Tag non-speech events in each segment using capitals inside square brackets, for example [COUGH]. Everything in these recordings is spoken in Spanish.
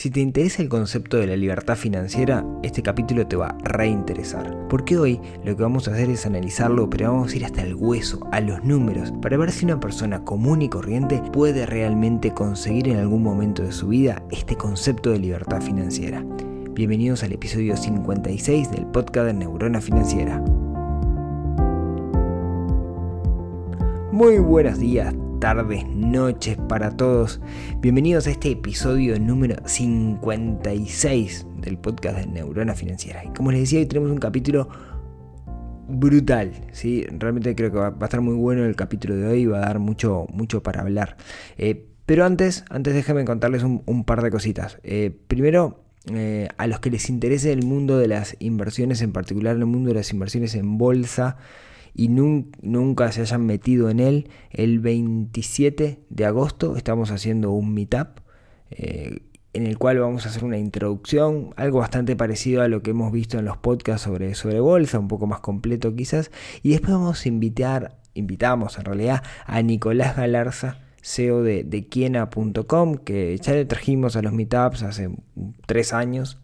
Si te interesa el concepto de la libertad financiera, este capítulo te va a reinteresar. Porque hoy lo que vamos a hacer es analizarlo, pero vamos a ir hasta el hueso, a los números, para ver si una persona común y corriente puede realmente conseguir en algún momento de su vida este concepto de libertad financiera. Bienvenidos al episodio 56 del podcast de Neurona Financiera. Muy buenos días, tardes, noches para todos. Bienvenidos a este episodio número 56 del podcast de Neurona Financiera. Y como les decía, hoy tenemos un capítulo brutal, ¿sí? Realmente creo que va, a estar muy bueno el capítulo de hoy, va a dar mucho, mucho para hablar. Eh, pero antes, antes déjenme contarles un, par de cositas. Eh, primero, eh, a los que les interese el mundo de las inversiones, en particular el mundo de las inversiones en bolsa, y nunca se hayan metido en él, el 27 de agosto estamos haciendo un meetup eh, en el cual vamos a hacer una introducción, algo bastante parecido a lo que hemos visto en los podcasts sobre, sobre bolsa, un poco más completo quizás, y después vamos a invitar, invitamos en realidad a Nicolás Galarza, CEO de, de Kiena.com, que ya le trajimos a los meetups hace tres años,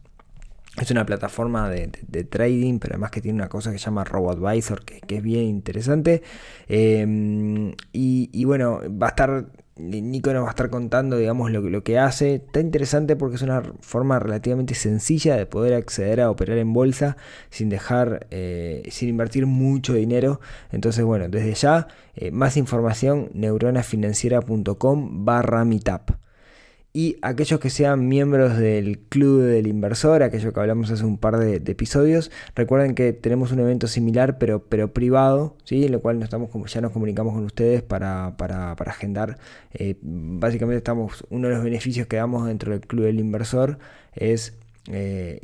es una plataforma de, trading, pero además que tiene una cosa que se llama RoboAdvisor, que, que es bien interesante. Em, y, bueno, va a estar, Nico nos va a estar contando, digamos, lo, que hace. Está interesante porque es una forma relativamente sencilla de poder acceder a operar en bolsa sin dejar, eh, sin invertir mucho dinero. Entonces, bueno, desde ya, eh, más información, neuronafinanciera.com barra meetup. Y aquellos que sean miembros del Club del Inversor, aquello que hablamos hace un par de, episodios, recuerden que tenemos un evento similar pero, pero privado, ¿sí? en lo cual estamos, ya nos comunicamos con ustedes para, agendar. Eh, básicamente estamos, uno de los beneficios que damos dentro del Club del Inversor es eh,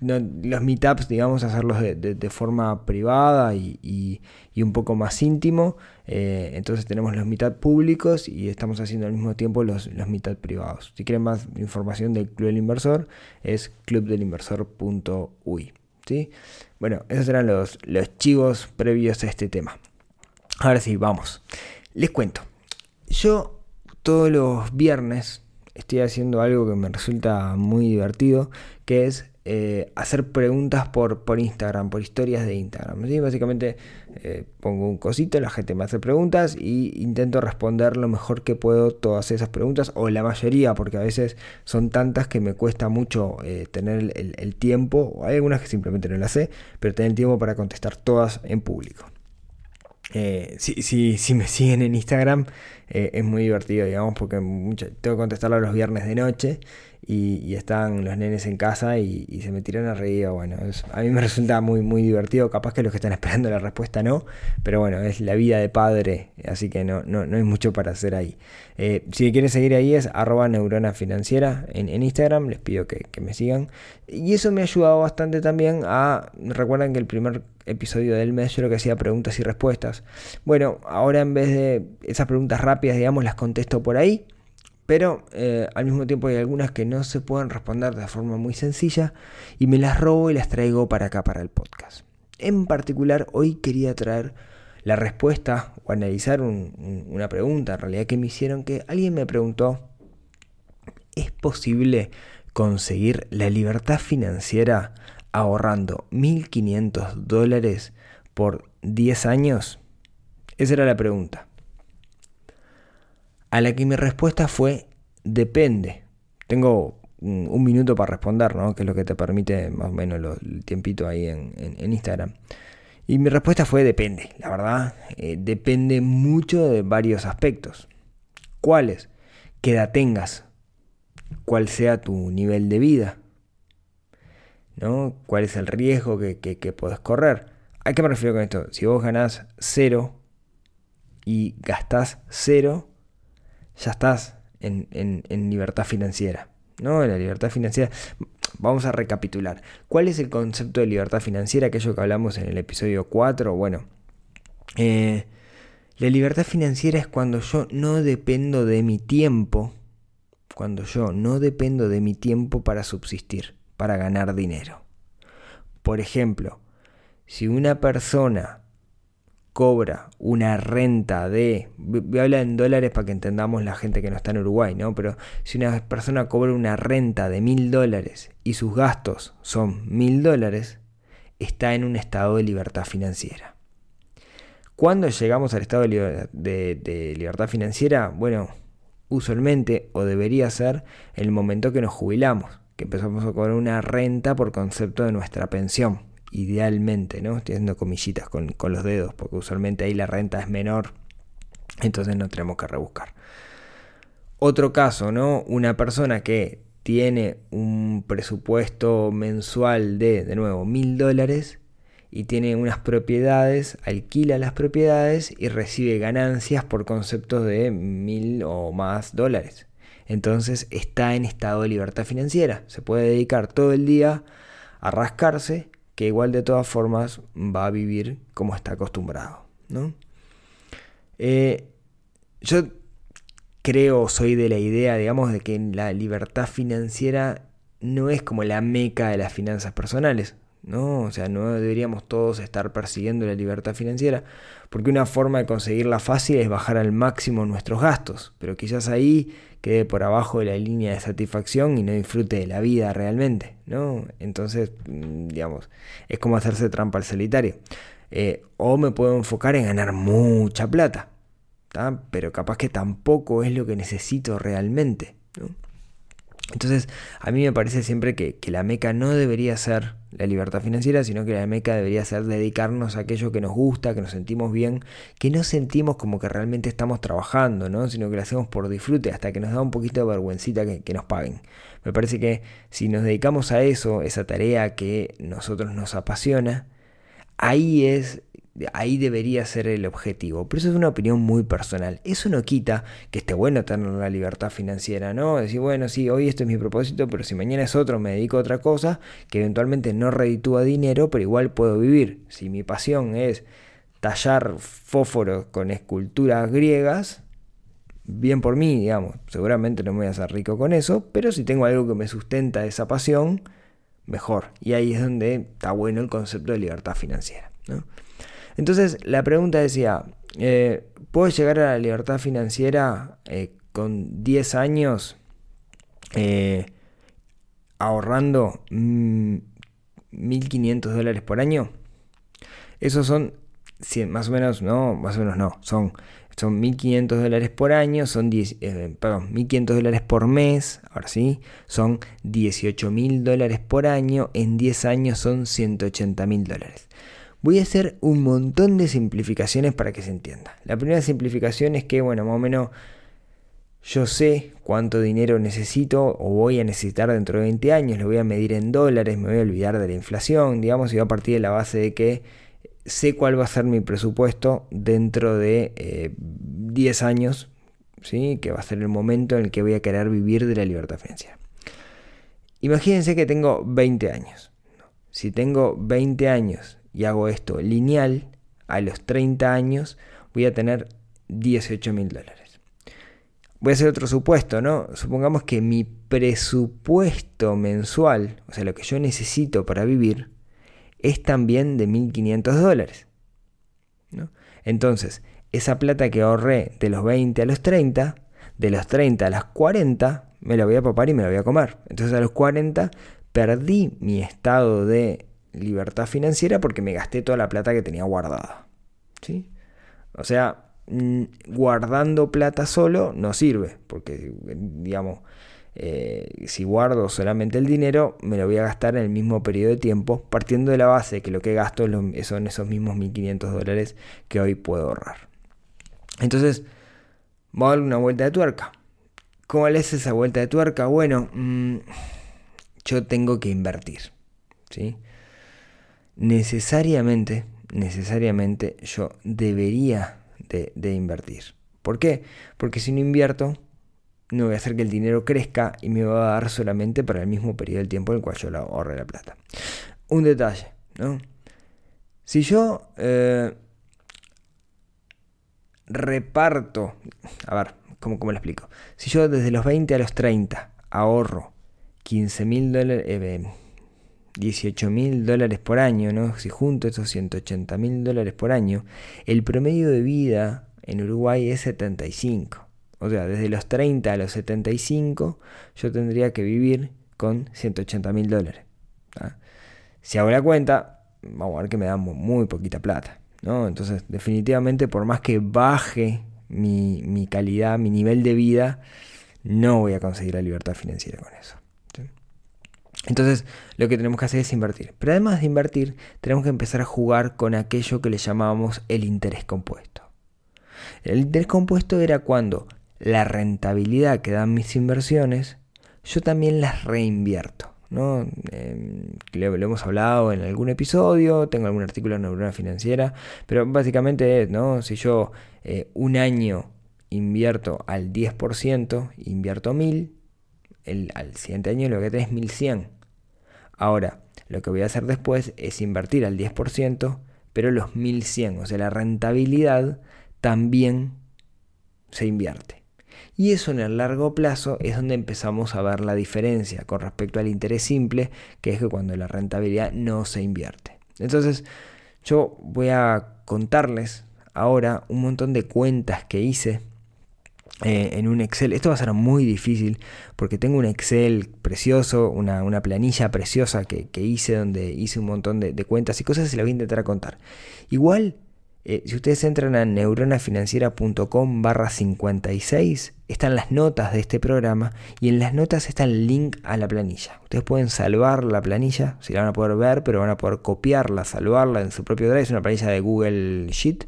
los meetups, digamos, hacerlos de, forma privada y, un poco más íntimo. Eh, entonces tenemos los meetups públicos y estamos haciendo al mismo tiempo los, los meetups privados. Si quieren más información del Club del Inversor, es clubdelinversor.ui. ¿sí? Bueno, esos eran los, los chivos previos a este tema. Ahora sí, vamos. Les cuento. Yo todos los viernes estoy haciendo algo que me resulta muy divertido, que es eh, hacer preguntas por, Instagram, por historias de Instagram. Básicamente eh, pongo un cosito, la gente me hace preguntas y intento responder lo mejor que puedo todas esas preguntas, o la mayoría, porque a veces son tantas que me cuesta mucho eh, tener el, tiempo, o hay algunas que simplemente no las sé, pero tener el tiempo para contestar todas en público. Si, si, me [LAUGHS] siguen en Instagram es muy divertido, digamos, porque tengo que contestarlo los viernes de noche y, están los nenes en casa y, se me tiran a reír. Bueno, a mí me [LAUGHS] resulta muy, muy divertido. Capaz que los que están esperando la respuesta no, pero bueno, es la vida de padre, así que no, no, hay mucho para hacer ahí. Eh, si quieren seguir ahí es arroba neurona financiera en, Instagram, les pido que, me sigan. Y eso me ha ayudado bastante también a. Recuerdan que el primer episodio del mes yo lo que hacía preguntas y respuestas. Bueno, ahora en vez de esas preguntas rápidas, digamos, las contesto por ahí pero eh, al mismo tiempo hay algunas que no se pueden responder de forma muy sencilla y me las robo y las traigo para acá, para el podcast. En particular, hoy quería traer la respuesta o analizar una pregunta en realidad que me hicieron que alguien me preguntó, ¿es posible conseguir la libertad financiera ahorrando 1.500 dólares por 10 años? Esa era la pregunta. A la que mi respuesta fue depende. Tengo un, minuto para responder, ¿no? Que es lo que te permite más o menos el tiempito ahí en, Instagram. Y mi respuesta fue depende, la verdad. Eh, depende mucho de varios aspectos. ¿Cuáles? ¿Qué edad tengas? ¿Cuál sea tu nivel de vida? ¿No? ¿Cuál es el riesgo que, que, puedes correr? ¿A qué me refiero con esto? Si vos ganás cero y gastás cero, ya estás en, libertad financiera. ¿no? En la libertad financiera. Vamos a recapitular. ¿Cuál es el concepto de libertad financiera? Aquello que hablamos en el episodio 4. Bueno, eh, la libertad financiera es cuando yo no dependo de mi tiempo. Cuando yo no dependo de mi tiempo para subsistir, para ganar dinero. Por ejemplo, si una persona cobra una renta de, voy a hablar en dólares para que entendamos la gente que no está en Uruguay, ¿no? Pero si una persona cobra una renta de mil dólares y sus gastos son mil dólares, está en un estado de libertad financiera. ¿Cuándo llegamos al estado de, de libertad financiera? Bueno, usualmente o debería ser el momento que nos jubilamos, que empezamos a cobrar una renta por concepto de nuestra pensión idealmente, ¿no? Estoy haciendo comillitas con, con los dedos, porque usualmente ahí la renta es menor, entonces no tenemos que rebuscar. Otro caso, ¿no? Una persona que tiene un presupuesto mensual de, de nuevo, mil dólares y tiene unas propiedades, alquila las propiedades y recibe ganancias por conceptos de mil o más dólares. Entonces está en estado de libertad financiera. Se puede dedicar todo el día a rascarse que igual de todas formas va a vivir como está acostumbrado. ¿no? Eh, yo creo, soy de la idea, digamos, de que la libertad financiera no es como la meca de las finanzas personales. ¿No? O sea, no deberíamos todos estar persiguiendo la libertad financiera, porque una forma de conseguirla fácil es bajar al máximo nuestros gastos, pero quizás ahí quede por abajo de la línea de satisfacción y no disfrute de la vida realmente, ¿no? Entonces, mm, digamos, es como hacerse trampa al solitario. Eh, o me puedo enfocar en ganar mucha plata, pero capaz que tampoco es lo que necesito realmente, ¿no? Entonces, a mí me parece siempre que, la meca no debería ser la libertad financiera, sino que la meca debería ser dedicarnos a aquello que nos gusta, que nos sentimos bien, que no sentimos como que realmente estamos trabajando, ¿no? sino que lo hacemos por disfrute, hasta que nos da un poquito de vergüencita que, que nos paguen. Me parece que si nos dedicamos a eso, esa tarea que nosotros nos apasiona, ahí es ahí debería ser el objetivo. Pero eso es una opinión muy personal. Eso no quita que esté bueno tener la libertad financiera, ¿no? Decir, bueno, sí, hoy esto es mi propósito, pero si mañana es otro, me dedico a otra cosa que eventualmente no reditúa dinero, pero igual puedo vivir. Si mi pasión es tallar fósforos con esculturas griegas, bien por mí, digamos. Seguramente no me voy a hacer rico con eso, pero si tengo algo que me sustenta esa pasión, mejor. Y ahí es donde está bueno el concepto de libertad financiera, ¿no? Entonces la pregunta decía, eh, ¿puedo llegar a la libertad financiera eh, con 10 años eh, ahorrando 1.500 dólares por año? Esos son más o menos, no, más o menos no, son, son 1.500 dólares por año, son 10, perdón, 1.500 dólares por mes, ahora sí, son 18.000 dólares por año, en 10 años son 180.000 dólares. Voy a hacer un montón de simplificaciones para que se entienda. La primera simplificación es que, bueno, más o menos yo sé cuánto dinero necesito o voy a necesitar dentro de 20 años, lo voy a medir en dólares, me voy a olvidar de la inflación, digamos, y voy a partir de la base de que sé cuál va a ser mi presupuesto dentro de 10 eh, años, ¿sí? que va a ser el momento en el que voy a querer vivir de la libertad financiera. Imagínense que tengo 20 años. Si tengo 20 años y hago esto lineal, a los 30 años voy a tener 18 mil dólares. Voy a hacer otro supuesto, ¿no? Supongamos que mi presupuesto mensual, o sea, lo que yo necesito para vivir, es también de 1.500 dólares. ¿no? Entonces, esa plata que ahorré de los 20 a los 30, de los 30 a las 40, me la voy a papar y me la voy a comer. Entonces a los 40 perdí mi estado de libertad financiera porque me gasté toda la plata que tenía guardada. ¿sí? O sea, mm, guardando plata solo no sirve, porque digamos, eh, si guardo solamente el dinero, me lo voy a gastar en el mismo periodo de tiempo, partiendo de la base que lo que gasto son esos mismos 1.500 dólares que hoy puedo ahorrar. Entonces, vamos a dar una vuelta de tuerca. ¿Cómo es esa vuelta de tuerca? Bueno, mm, yo tengo que invertir. ¿sí? Necesariamente, necesariamente yo debería de, invertir. ¿Por qué? Porque si no invierto, no voy a hacer que el dinero crezca y me va a dar solamente para el mismo periodo de tiempo en el cual yo la ahorre la plata. Un detalle, ¿no? Si yo eh, reparto, a ver, ¿cómo, ¿cómo, lo explico? Si yo desde los 20 a los 30 ahorro 15 mil dólares, eh, 18 mil dólares por año, ¿no? si junto esos 180 mil dólares por año, el promedio de vida en Uruguay es 75. O sea, desde los 30 a los 75 yo tendría que vivir con 180 mil dólares. Si hago la cuenta, vamos a ver que me da muy poquita plata. ¿no? Entonces, definitivamente, por más que baje mi, calidad, mi nivel de vida, no voy a conseguir la libertad financiera con eso. Entonces, lo que tenemos que hacer es invertir. Pero además de invertir, tenemos que empezar a jugar con aquello que le llamábamos el interés compuesto. El interés compuesto era cuando la rentabilidad que dan mis inversiones, yo también las reinvierto. ¿no? Em, lo, hemos hablado en algún episodio, tengo algún artículo en Neurona Financiera, pero básicamente es, ¿no? Si yo eh, un año invierto al 10%, invierto 1000, el, al siguiente año lo que es 1100. Ahora, lo que voy a hacer después es invertir al 10%, pero los 1100, o sea, la rentabilidad también se invierte. Y eso en el largo plazo es donde empezamos a ver la diferencia con respecto al interés simple, que es que cuando la rentabilidad no se invierte. Entonces, yo voy a contarles ahora un montón de cuentas que hice eh, en un Excel. Esto va a ser muy difícil porque tengo un Excel precioso, una, planilla preciosa que, hice donde hice un montón de, cuentas y cosas y la voy a intentar contar. Igual eh, si ustedes entran a neuronafinanciera.com barra 56, están las notas de este programa y en las notas está el link a la planilla. Ustedes pueden salvar la planilla, si la van a poder ver, pero van a poder copiarla, salvarla en su propio drive. Es una planilla de Google Sheet,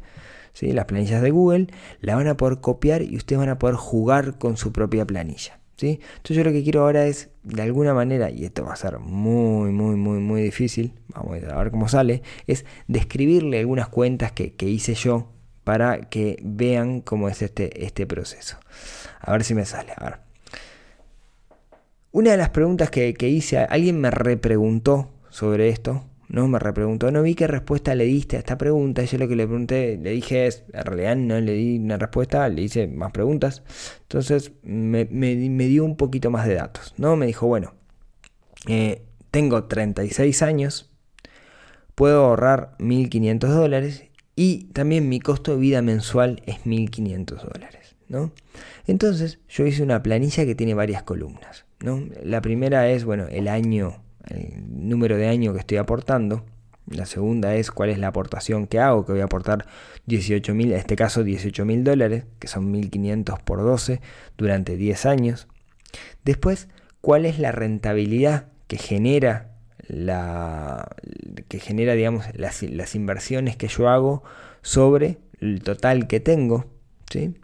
¿sí? las planillas de Google, la van a poder copiar y ustedes van a poder jugar con su propia planilla. Entonces yo lo que quiero ahora es, de alguna manera, y esto va a ser muy, muy, muy, muy difícil, vamos a ver cómo sale, es describirle algunas cuentas que, hice yo para que vean cómo es este, este proceso. A ver si me sale. A ver. Una de las preguntas que, que hice, alguien me repreguntó sobre esto, no me repreguntó, no vi qué respuesta le diste a esta pregunta. Yo lo que le pregunté, le dije es, en realidad no le di una respuesta, le hice más preguntas. Entonces me, dio un poquito más de datos, ¿no? Me dijo, bueno, eh, tengo 36 años, puedo ahorrar 1.500 dólares y también mi costo de vida mensual es 1.500 dólares, ¿no? Entonces yo hice una planilla que tiene varias columnas, ¿no? La primera es, bueno, el año el número de año que estoy aportando. La segunda es cuál es la aportación que hago, que voy a aportar 18 mil, en este caso 18 mil dólares, que son 1500 por 12 durante 10 años. Después, cuál es la rentabilidad que genera la que genera digamos las, las inversiones que yo hago sobre el total que tengo ¿sí?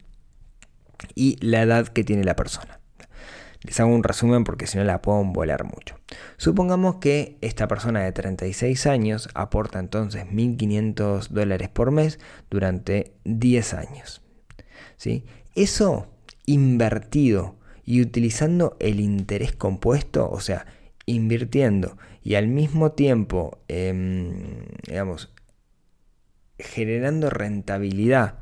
y la edad que tiene la persona. Les hago un resumen porque si no la puedo volar mucho. Supongamos que esta persona de 36 años aporta entonces 1.500 dólares por mes durante 10 años. ¿sí? Eso invertido y utilizando el interés compuesto, o sea, invirtiendo y al mismo tiempo, em, digamos, generando rentabilidad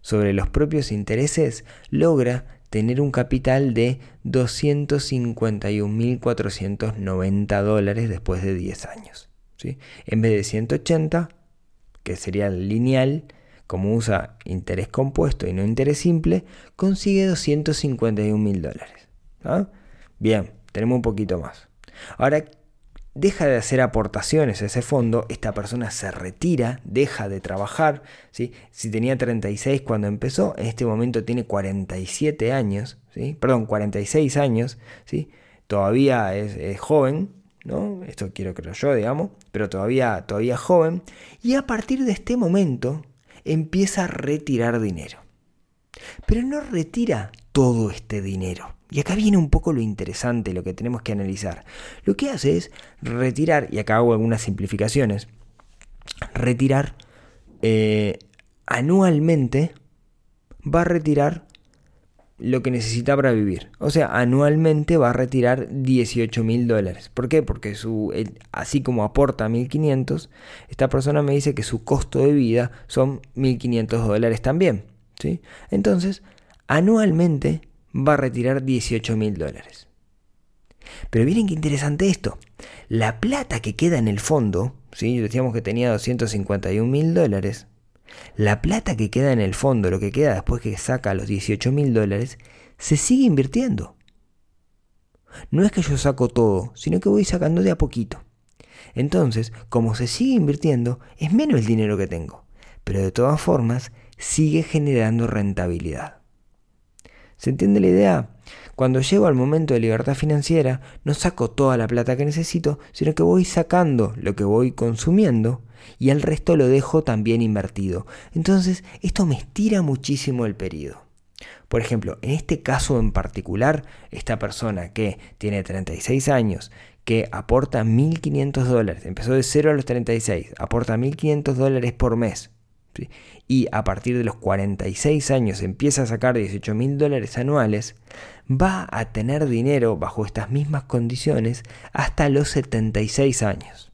sobre los propios intereses, logra tener un capital de 251.490 dólares después de 10 años. ¿sí? En vez de 180, que sería lineal, como usa interés compuesto y no interés simple, consigue 251.000 dólares. ¿ah? Bien, tenemos un poquito más. Ahora, deja de hacer aportaciones a ese fondo, esta persona se retira, deja de trabajar. Si tenía 36 cuando empezó, en este momento tiene 47 años, ¿sí? perdón, 46 años, ¿sí? todavía es, joven, ¿no? esto quiero creer yo, digamos, pero todavía, todavía joven, y a partir de este momento empieza a retirar dinero. Pero no retira todo este dinero. Y acá viene un poco lo interesante, lo que tenemos que analizar. Lo que hace es retirar, y acá hago algunas simplificaciones, retirar eh, anualmente, va a retirar lo que necesita para vivir. O sea, anualmente va a retirar 18 mil dólares. ¿Por qué? Porque su, así como aporta 1.500, esta persona me dice que su costo de vida son 1.500 dólares también. ¿sí? Entonces, anualmente va a retirar 18 mil dólares. Pero miren qué interesante esto. La plata que queda en el fondo, ¿sí? decíamos que tenía 251 mil dólares, la plata que queda en el fondo, lo que queda después que saca los 18 mil dólares, se sigue invirtiendo. No es que yo saco todo, sino que voy sacando de a poquito. Entonces, como se sigue invirtiendo, es menos el dinero que tengo, pero de todas formas sigue generando rentabilidad. ¿Se entiende la idea? Cuando llego al momento de libertad financiera, no saco toda la plata que necesito, sino que voy sacando lo que voy consumiendo y el resto lo dejo también invertido. Entonces, esto me estira muchísimo el periodo. Por ejemplo, en este caso en particular, esta persona que tiene 36 años, que aporta 1.500 dólares, empezó de 0 a los 36, aporta 1.500 dólares por mes, y a partir de los 46 años empieza a sacar 18.000 dólares anuales, va a tener dinero bajo estas mismas condiciones hasta los 76 años.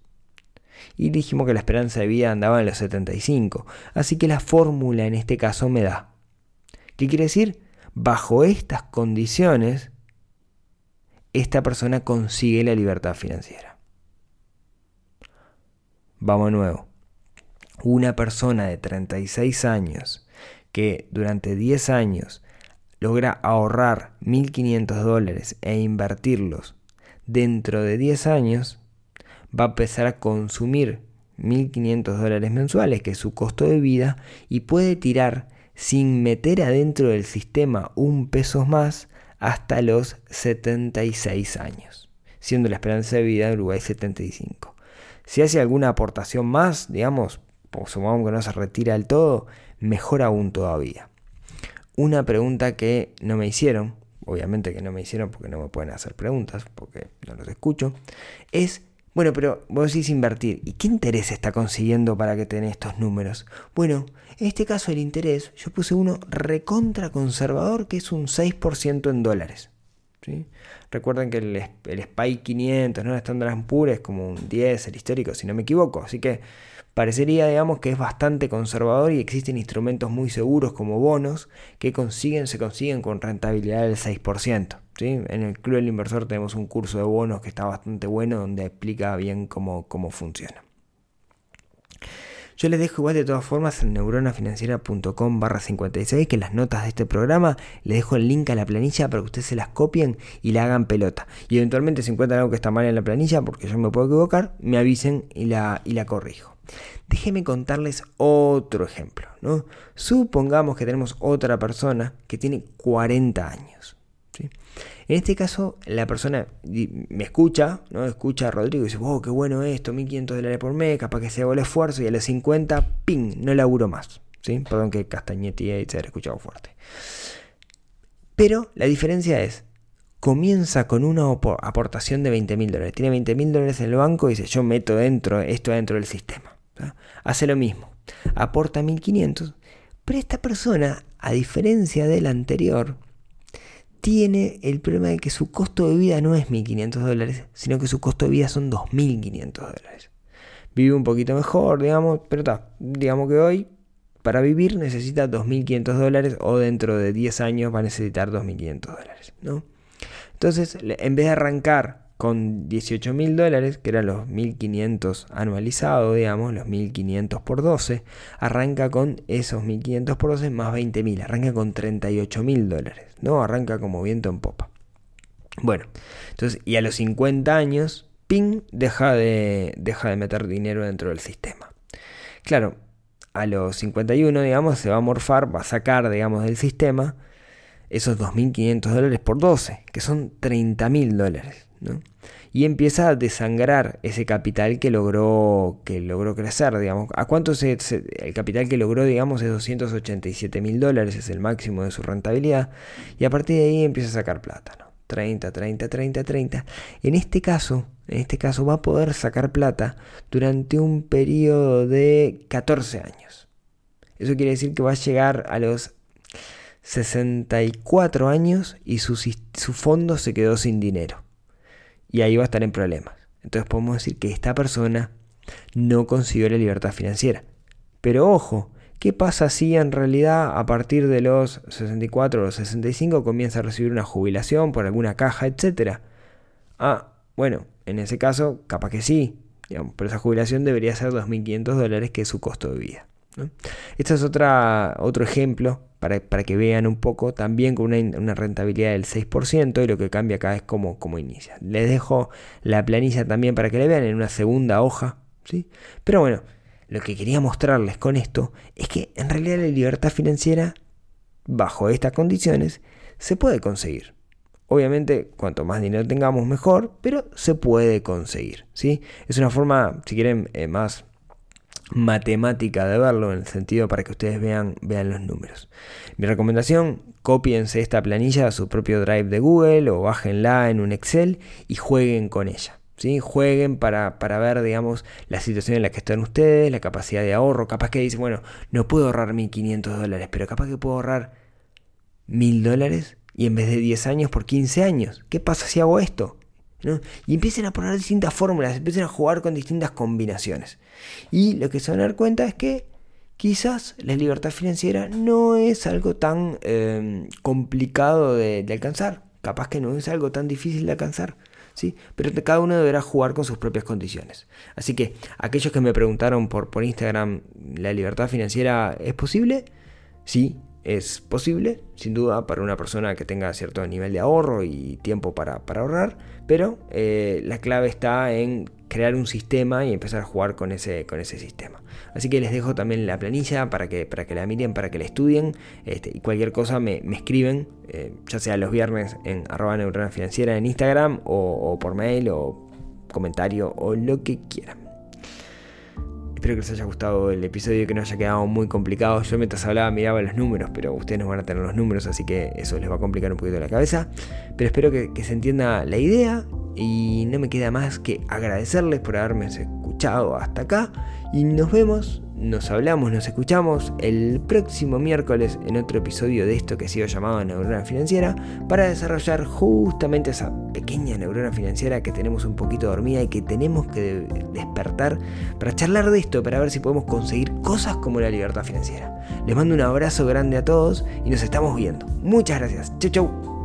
Y dijimos que la esperanza de vida andaba en los 75, así que la fórmula en este caso me da. ¿Qué quiere decir? Bajo estas condiciones, esta persona consigue la libertad financiera. Vamos a nuevo. Una persona de 36 años que durante 10 años logra ahorrar 1.500 dólares e invertirlos dentro de 10 años, va a empezar a consumir 1.500 dólares mensuales, que es su costo de vida, y puede tirar sin meter adentro del sistema un peso más hasta los 76 años, siendo la esperanza de vida de Uruguay 75. Si hace alguna aportación más, digamos, o supongamos que no se retira del todo, mejor aún todavía. Una pregunta que no me hicieron, obviamente que no me hicieron porque no me pueden hacer preguntas, porque no los escucho, es, bueno, pero vos decís invertir, ¿y qué interés está consiguiendo para que tenés estos números? Bueno, en este caso el interés, yo puse uno recontra conservador que es un 6% en dólares. ¿sí? Recuerden que el, el SPY 500, ¿no? el Standard Poor's es como un 10, el histórico, si no me equivoco. Así que parecería, digamos, que es bastante conservador y existen instrumentos muy seguros como bonos que consiguen, se consiguen con rentabilidad del 6%. ¿sí? En el Club del Inversor tenemos un curso de bonos que está bastante bueno donde explica bien cómo, cómo funciona. Yo les dejo igual de todas formas en neuronafinanciera.com barra 56 que las notas de este programa les dejo el link a la planilla para que ustedes se las copien y la hagan pelota. Y eventualmente si encuentran algo que está mal en la planilla, porque yo me puedo equivocar, me avisen y la, y la corrijo. Déjenme contarles otro ejemplo. ¿no? Supongamos que tenemos otra persona que tiene 40 años. En este caso, la persona me escucha, ¿no? Escucha a Rodrigo y dice, oh, qué bueno esto, 1500 dólares por mes, capaz que se hago el esfuerzo y a los 50, ¡ping! No laburo más. ¿sí? Perdón que castañete y se haya escuchado fuerte. Pero la diferencia es, comienza con una aportación de 20 mil dólares. Tiene 20 mil dólares en el banco y dice, yo meto dentro, esto dentro del sistema. Hace lo mismo. Aporta 1500. Pero esta persona, a diferencia del anterior, tiene el problema de que su costo de vida no es 1.500 dólares, sino que su costo de vida son 2.500 dólares. Vive un poquito mejor, digamos, pero está, digamos que hoy para vivir necesita 2.500 dólares o dentro de 10 años va a necesitar 2.500 dólares, ¿no? Entonces, en vez de arrancar con 18 mil dólares, que eran los 1500 anualizados, digamos, los 1500 por 12, arranca con esos 1500 por 12 más 20 mil, arranca con 38 mil dólares, ¿no? Arranca como viento en popa. Bueno, entonces, y a los 50 años, ping, deja de, deja de meter dinero dentro del sistema. Claro, a los 51, digamos, se va a morfar, va a sacar, digamos, del sistema esos 2.500 dólares por 12, que son 30.000 dólares. Y empieza a desangrar ese capital que logró, que logró crecer, digamos. ¿A cuánto se, el capital que logró, digamos, es 287 mil dólares, es el máximo de su rentabilidad, y a partir de ahí empieza a sacar plata, ¿no? 30, 30, 30, 30. En este caso, en este caso va a poder sacar plata durante un periodo de 14 años. Eso quiere decir que va a llegar a los 64 años y su, su fondo se quedó sin dinero y ahí va a estar en problemas. Entonces podemos decir que esta persona no consiguió la libertad financiera. Pero ojo, ¿qué pasa si en realidad a partir de los 64 o los 65 comienza a recibir una jubilación por alguna caja, etcétera? Ah, bueno, en ese caso, capaz que sí. pero esa jubilación debería ser 2.500 dólares, que es su costo de vida. Este es otra, otro ejemplo para, que vean un poco, también con una, rentabilidad del 6% y lo que cambia acá es cómo inicia. Les dejo la planilla también para que la vean en una segunda hoja. ¿sí? Pero bueno, lo que quería mostrarles con esto es que en realidad la libertad financiera, bajo estas condiciones, se puede conseguir. Obviamente, cuanto más dinero tengamos, mejor, pero se puede conseguir. ¿sí? Es una forma, si quieren, eh, más matemática de verlo, en el sentido para que ustedes vean, vean los números. Mi recomendación, copiense esta planilla a su propio drive de Google o bájenla en un Excel y jueguen con ella. ¿sí? Jueguen para, para, ver, digamos, la situación en la que están ustedes, la capacidad de ahorro. Capaz que dicen, bueno, no puedo ahorrar 1.500 dólares, pero capaz que puedo ahorrar 1.000 dólares y en vez de 10 años por 15 años. ¿Qué pasa si hago esto? Y empiecen a poner distintas fórmulas, empiecen a jugar con distintas combinaciones. Y lo que se van a dar cuenta es que quizás la libertad financiera no es algo tan em, complicado de, alcanzar. Capaz que no es algo tan difícil de alcanzar. ¿sí? Pero cada uno deberá jugar con sus propias condiciones. Así que aquellos que me preguntaron por, por Instagram, ¿la libertad financiera es posible? Sí, es posible, sin duda, para una persona que tenga cierto nivel de ahorro y tiempo para, ahorrar, pero eh, la clave está en crear un sistema y empezar a jugar con ese, con ese sistema. Así que les dejo también la planilla para que, para que la miren, para que la estudien este, y cualquier cosa me, escriben, eh, ya sea los viernes en arroba neurona financiera en Instagram o por mail o comentario o lo que quieran. Espero que les haya gustado el episodio, que no haya quedado muy complicado. Yo mientras hablaba miraba los números, pero ustedes no van a tener los números, así que eso les va a complicar un poquito la cabeza. Pero espero que, que se entienda la idea y no me queda más que agradecerles por haberme escuchado hasta acá. Y nos vemos nos hablamos, nos escuchamos el próximo miércoles en otro episodio de esto que ha sido llamado Neurona Financiera para desarrollar justamente esa pequeña neurona financiera que tenemos un poquito dormida y que tenemos que despertar para charlar de esto, para ver si podemos conseguir cosas como la libertad financiera. Les mando un abrazo grande a todos y nos estamos viendo. Muchas gracias. Chau chau.